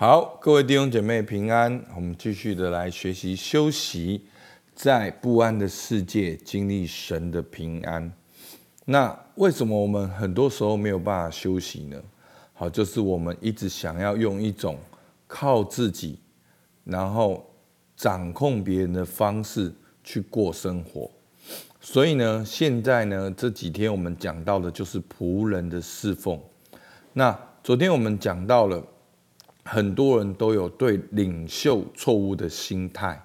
好，各位弟兄姐妹平安。我们继续的来学习休息，在不安的世界经历神的平安。那为什么我们很多时候没有办法休息呢？好，就是我们一直想要用一种靠自己，然后掌控别人的方式去过生活。所以呢，现在呢这几天我们讲到的就是仆人的侍奉。那昨天我们讲到了。很多人都有对领袖错误的心态，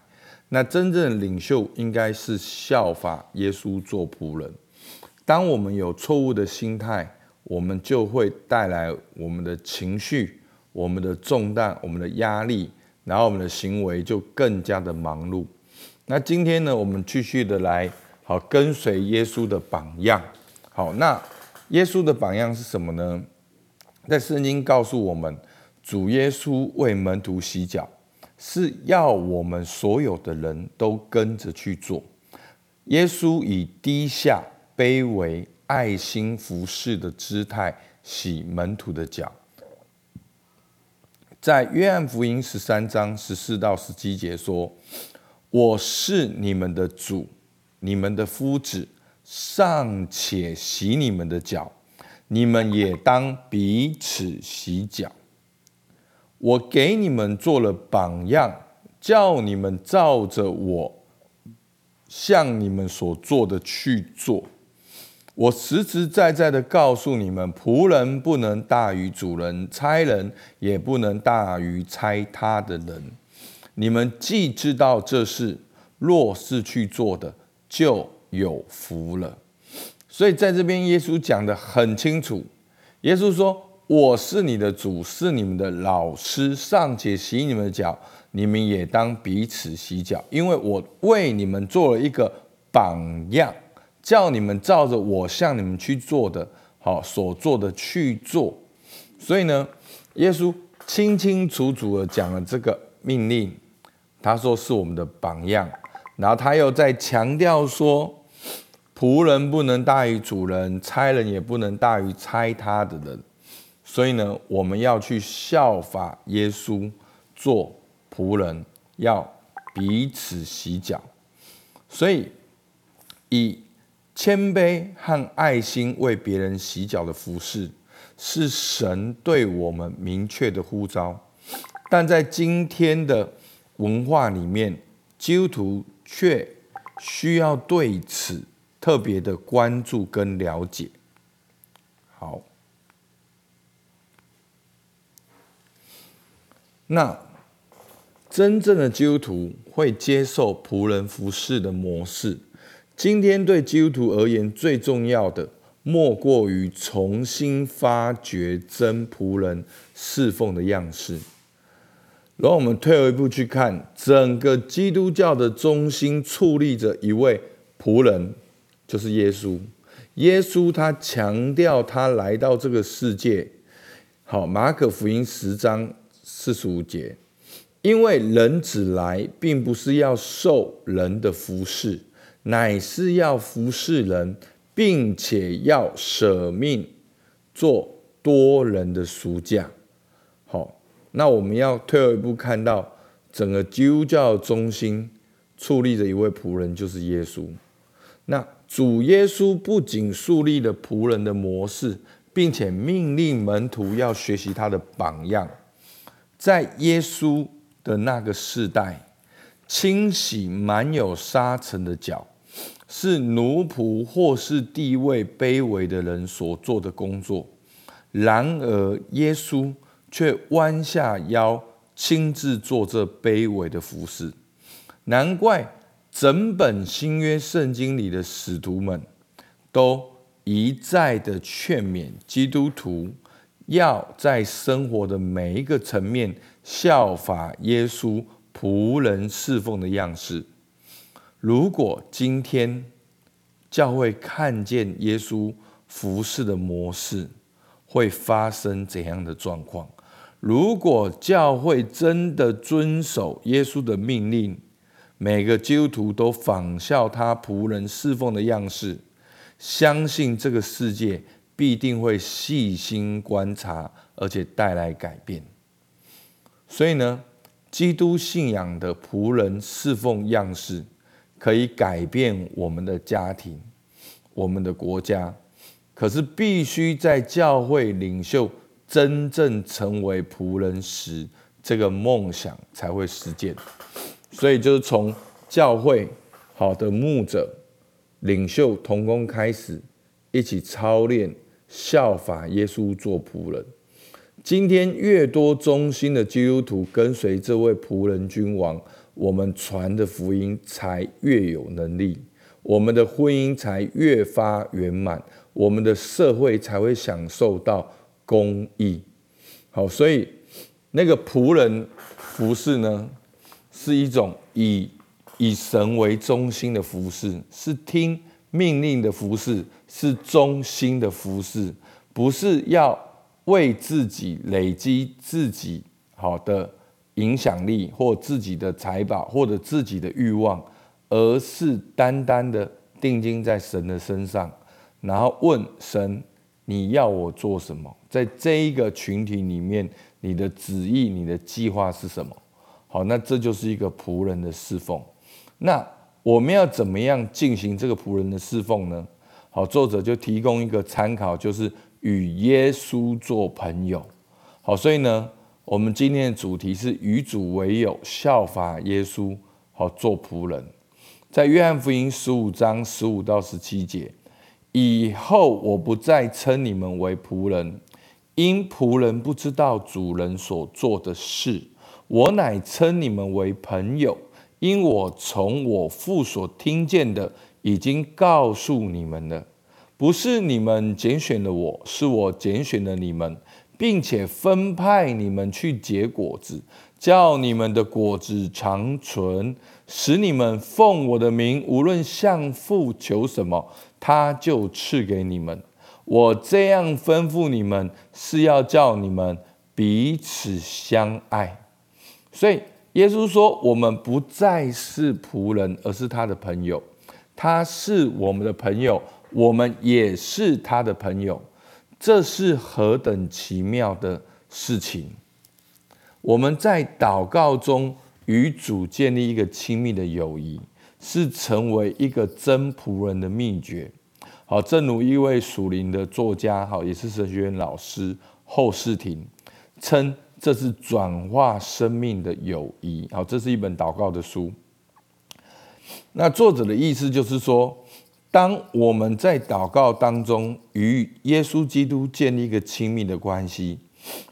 那真正的领袖应该是效法耶稣做仆人。当我们有错误的心态，我们就会带来我们的情绪、我们的重担、我们的压力，然后我们的行为就更加的忙碌。那今天呢，我们继续的来好跟随耶稣的榜样。好，那耶稣的榜样是什么呢？在圣经告诉我们。主耶稣为门徒洗脚，是要我们所有的人都跟着去做。耶稣以低下、卑微、爱心服侍的姿态洗门徒的脚。在约翰福音十三章十四到十七节说：“我是你们的主，你们的夫子，尚且洗你们的脚，你们也当彼此洗脚。”我给你们做了榜样，叫你们照着我向你们所做的去做。我实实在在的告诉你们：仆人不能大于主人，差人也不能大于差他的人。你们既知道这事，若是去做的，就有福了。所以在这边，耶稣讲的很清楚。耶稣说。我是你的主，是你们的老师，尚且洗你们的脚，你们也当彼此洗脚，因为我为你们做了一个榜样，叫你们照着我向你们去做的，好所做的去做。所以呢，耶稣清清楚楚的讲了这个命令，他说是我们的榜样，然后他又在强调说，仆人不能大于主人，差人也不能大于差他的人。所以呢，我们要去效法耶稣做仆人，要彼此洗脚。所以，以谦卑和爱心为别人洗脚的服饰，是神对我们明确的呼召。但在今天的文化里面，基督徒却需要对此特别的关注跟了解。好。那真正的基督徒会接受仆人服侍的模式。今天对基督徒而言，最重要的莫过于重新发掘真仆人侍奉的样式。然后我们退后一步去看，整个基督教的中心矗立着一位仆人，就是耶稣。耶稣他强调他来到这个世界。好，马可福音十章。四十五节，因为人子来，并不是要受人的服侍，乃是要服侍人，并且要舍命做多人的赎价。好，那我们要退后一步，看到整个基督教中心矗立着一位仆人，就是耶稣。那主耶稣不仅树立了仆人的模式，并且命令门徒要学习他的榜样。在耶稣的那个世代，清洗满有沙尘的脚，是奴仆或是地位卑微的人所做的工作。然而，耶稣却弯下腰，亲自做这卑微的服饰。难怪整本新约圣经里的使徒们，都一再的劝勉基督徒。要在生活的每一个层面效法耶稣仆人侍奉的样式。如果今天教会看见耶稣服侍的模式，会发生怎样的状况？如果教会真的遵守耶稣的命令，每个基督徒都仿效他仆人侍奉的样式，相信这个世界。必定会细心观察，而且带来改变。所以呢，基督信仰的仆人侍奉样式，可以改变我们的家庭、我们的国家。可是，必须在教会领袖真正成为仆人时，这个梦想才会实践。所以，就是从教会好的牧者、领袖同工开始，一起操练、效法耶稣做仆人。今天，越多忠心的基督徒跟随这位仆人君王，我们传的福音才越有能力，我们的婚姻才越发圆满。我们的社会才会享受到公义。好，所以那个仆人服侍呢，是一种以以神为中心的服侍，是听命令的服侍，是忠心的服侍，不是要为自己累积自己好的影响力或自己的财宝或者自己的欲望，而是单单的定睛在神的身上。然后问神：“你要我做什么？在这一个群体里面，你的旨意、你的计划是什么？”好，那这就是一个仆人的侍奉。那我们要怎么样进行这个仆人的侍奉呢？好，作者就提供一个参考，就是与耶稣做朋友。好，所以呢，我们今天的主题是与主为友，效法耶稣。好，做仆人，在约翰福音十五章十五到十七节。以后我不再称你们为仆人，因仆人不知道主人所做的事；我乃称你们为朋友，因我从我父所听见的已经告诉你们了。不是你们拣选了我，是我拣选了你们，并且分派你们去结果子，叫你们的果子长存，使你们奉我的名，无论向父求什么。他就赐给你们。我这样吩咐你们，是要叫你们彼此相爱。所以耶稣说，我们不再是仆人，而是他的朋友。他是我们的朋友，我们也是他的朋友。这是何等奇妙的事情！我们在祷告中与主建立一个亲密的友谊。是成为一个真仆人的秘诀。好，正如一位属灵的作家，好，也是神学院老师后世廷称，这是转化生命的友谊。好，这是一本祷告的书。那作者的意思就是说，当我们在祷告当中与耶稣基督建立一个亲密的关系，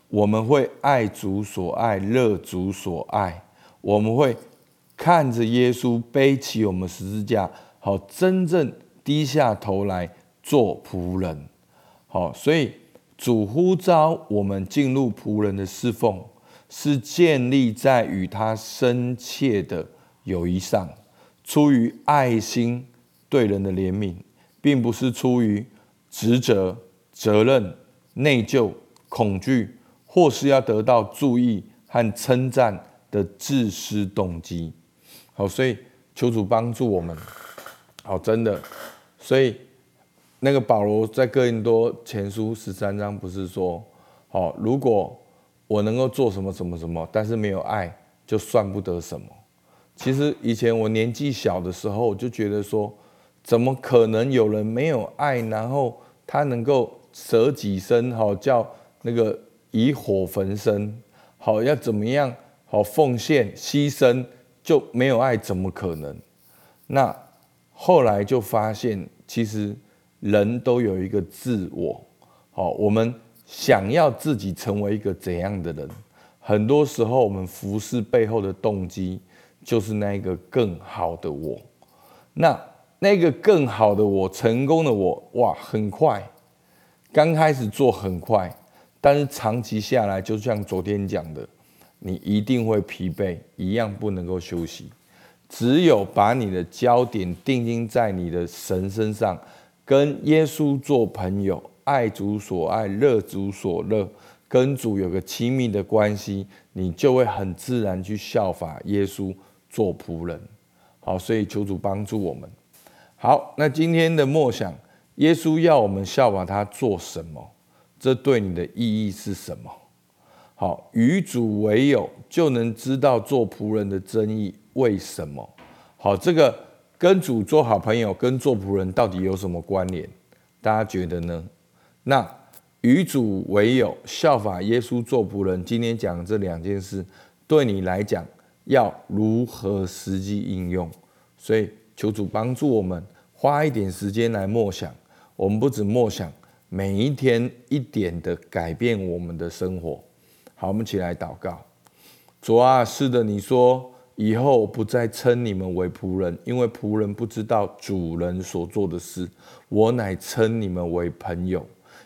我们会爱主所爱，乐主所爱，我们会。看着耶稣背起我们十字架，好，真正低下头来做仆人，好，所以主呼召我们进入仆人的侍奉，是建立在与他深切的友谊上，出于爱心对人的怜悯，并不是出于职责、责任、内疚、恐惧，或是要得到注意和称赞的自私动机。好，所以求主帮助我们。好，真的，所以那个保罗在哥林多前书十三章不是说，好，如果我能够做什么什么什么，但是没有爱，就算不得什么。其实以前我年纪小的时候，就觉得说，怎么可能有人没有爱，然后他能够舍己身，好叫那个以火焚身，好要怎么样，好奉献牺牲。就没有爱，怎么可能？那后来就发现，其实人都有一个自我。好，我们想要自己成为一个怎样的人？很多时候，我们服侍背后的动机，就是那个更好的我。那那个更好的我，成功的我，哇，很快，刚开始做很快，但是长期下来，就像昨天讲的。你一定会疲惫，一样不能够休息。只有把你的焦点定睛在你的神身上，跟耶稣做朋友，爱主所爱，乐主所乐，跟主有个亲密的关系，你就会很自然去效法耶稣做仆人。好，所以求主帮助我们。好，那今天的默想，耶稣要我们效法他做什么？这对你的意义是什么？好，与主为友，就能知道做仆人的真意。为什么？好，这个跟主做好朋友，跟做仆人到底有什么关联？大家觉得呢？那与主为友，效法耶稣做仆人，今天讲这两件事，对你来讲要如何实际应用？所以求主帮助我们，花一点时间来默想。我们不止默想，每一天一点的改变我们的生活。好，我们起来祷告。主啊，是的，你说以后不再称你们为仆人，因为仆人不知道主人所做的事。我乃称你们为朋友，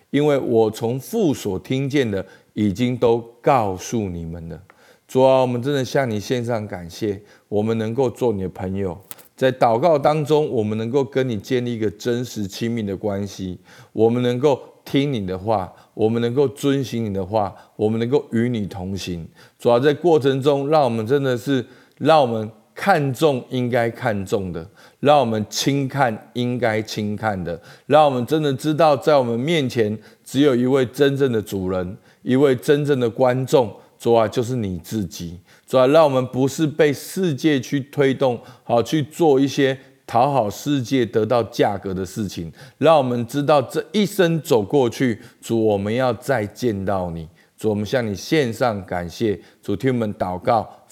因为我从父所听见的，已经都告诉你们了。主啊，我们真的向你献上感谢，我们能够做你的朋友。在祷告当中，我们能够跟你建立一个真实亲密的关系，我们能够听你的话，我们能够遵行你的话，我们能够与你同行。主要在过程中，让我们真的是让我们看重应该看重的，让我们轻看应该轻看的，让我们真的知道，在我们面前只有一位真正的主人，一位真正的观众。主啊，就是你自己。主啊，让我们不是被世界去推动，好去做一些讨好世界、得到价格的事情。让我们知道这一生走过去，主，我们要再见到你。主，我们向你献上感谢。主，听我们祷告，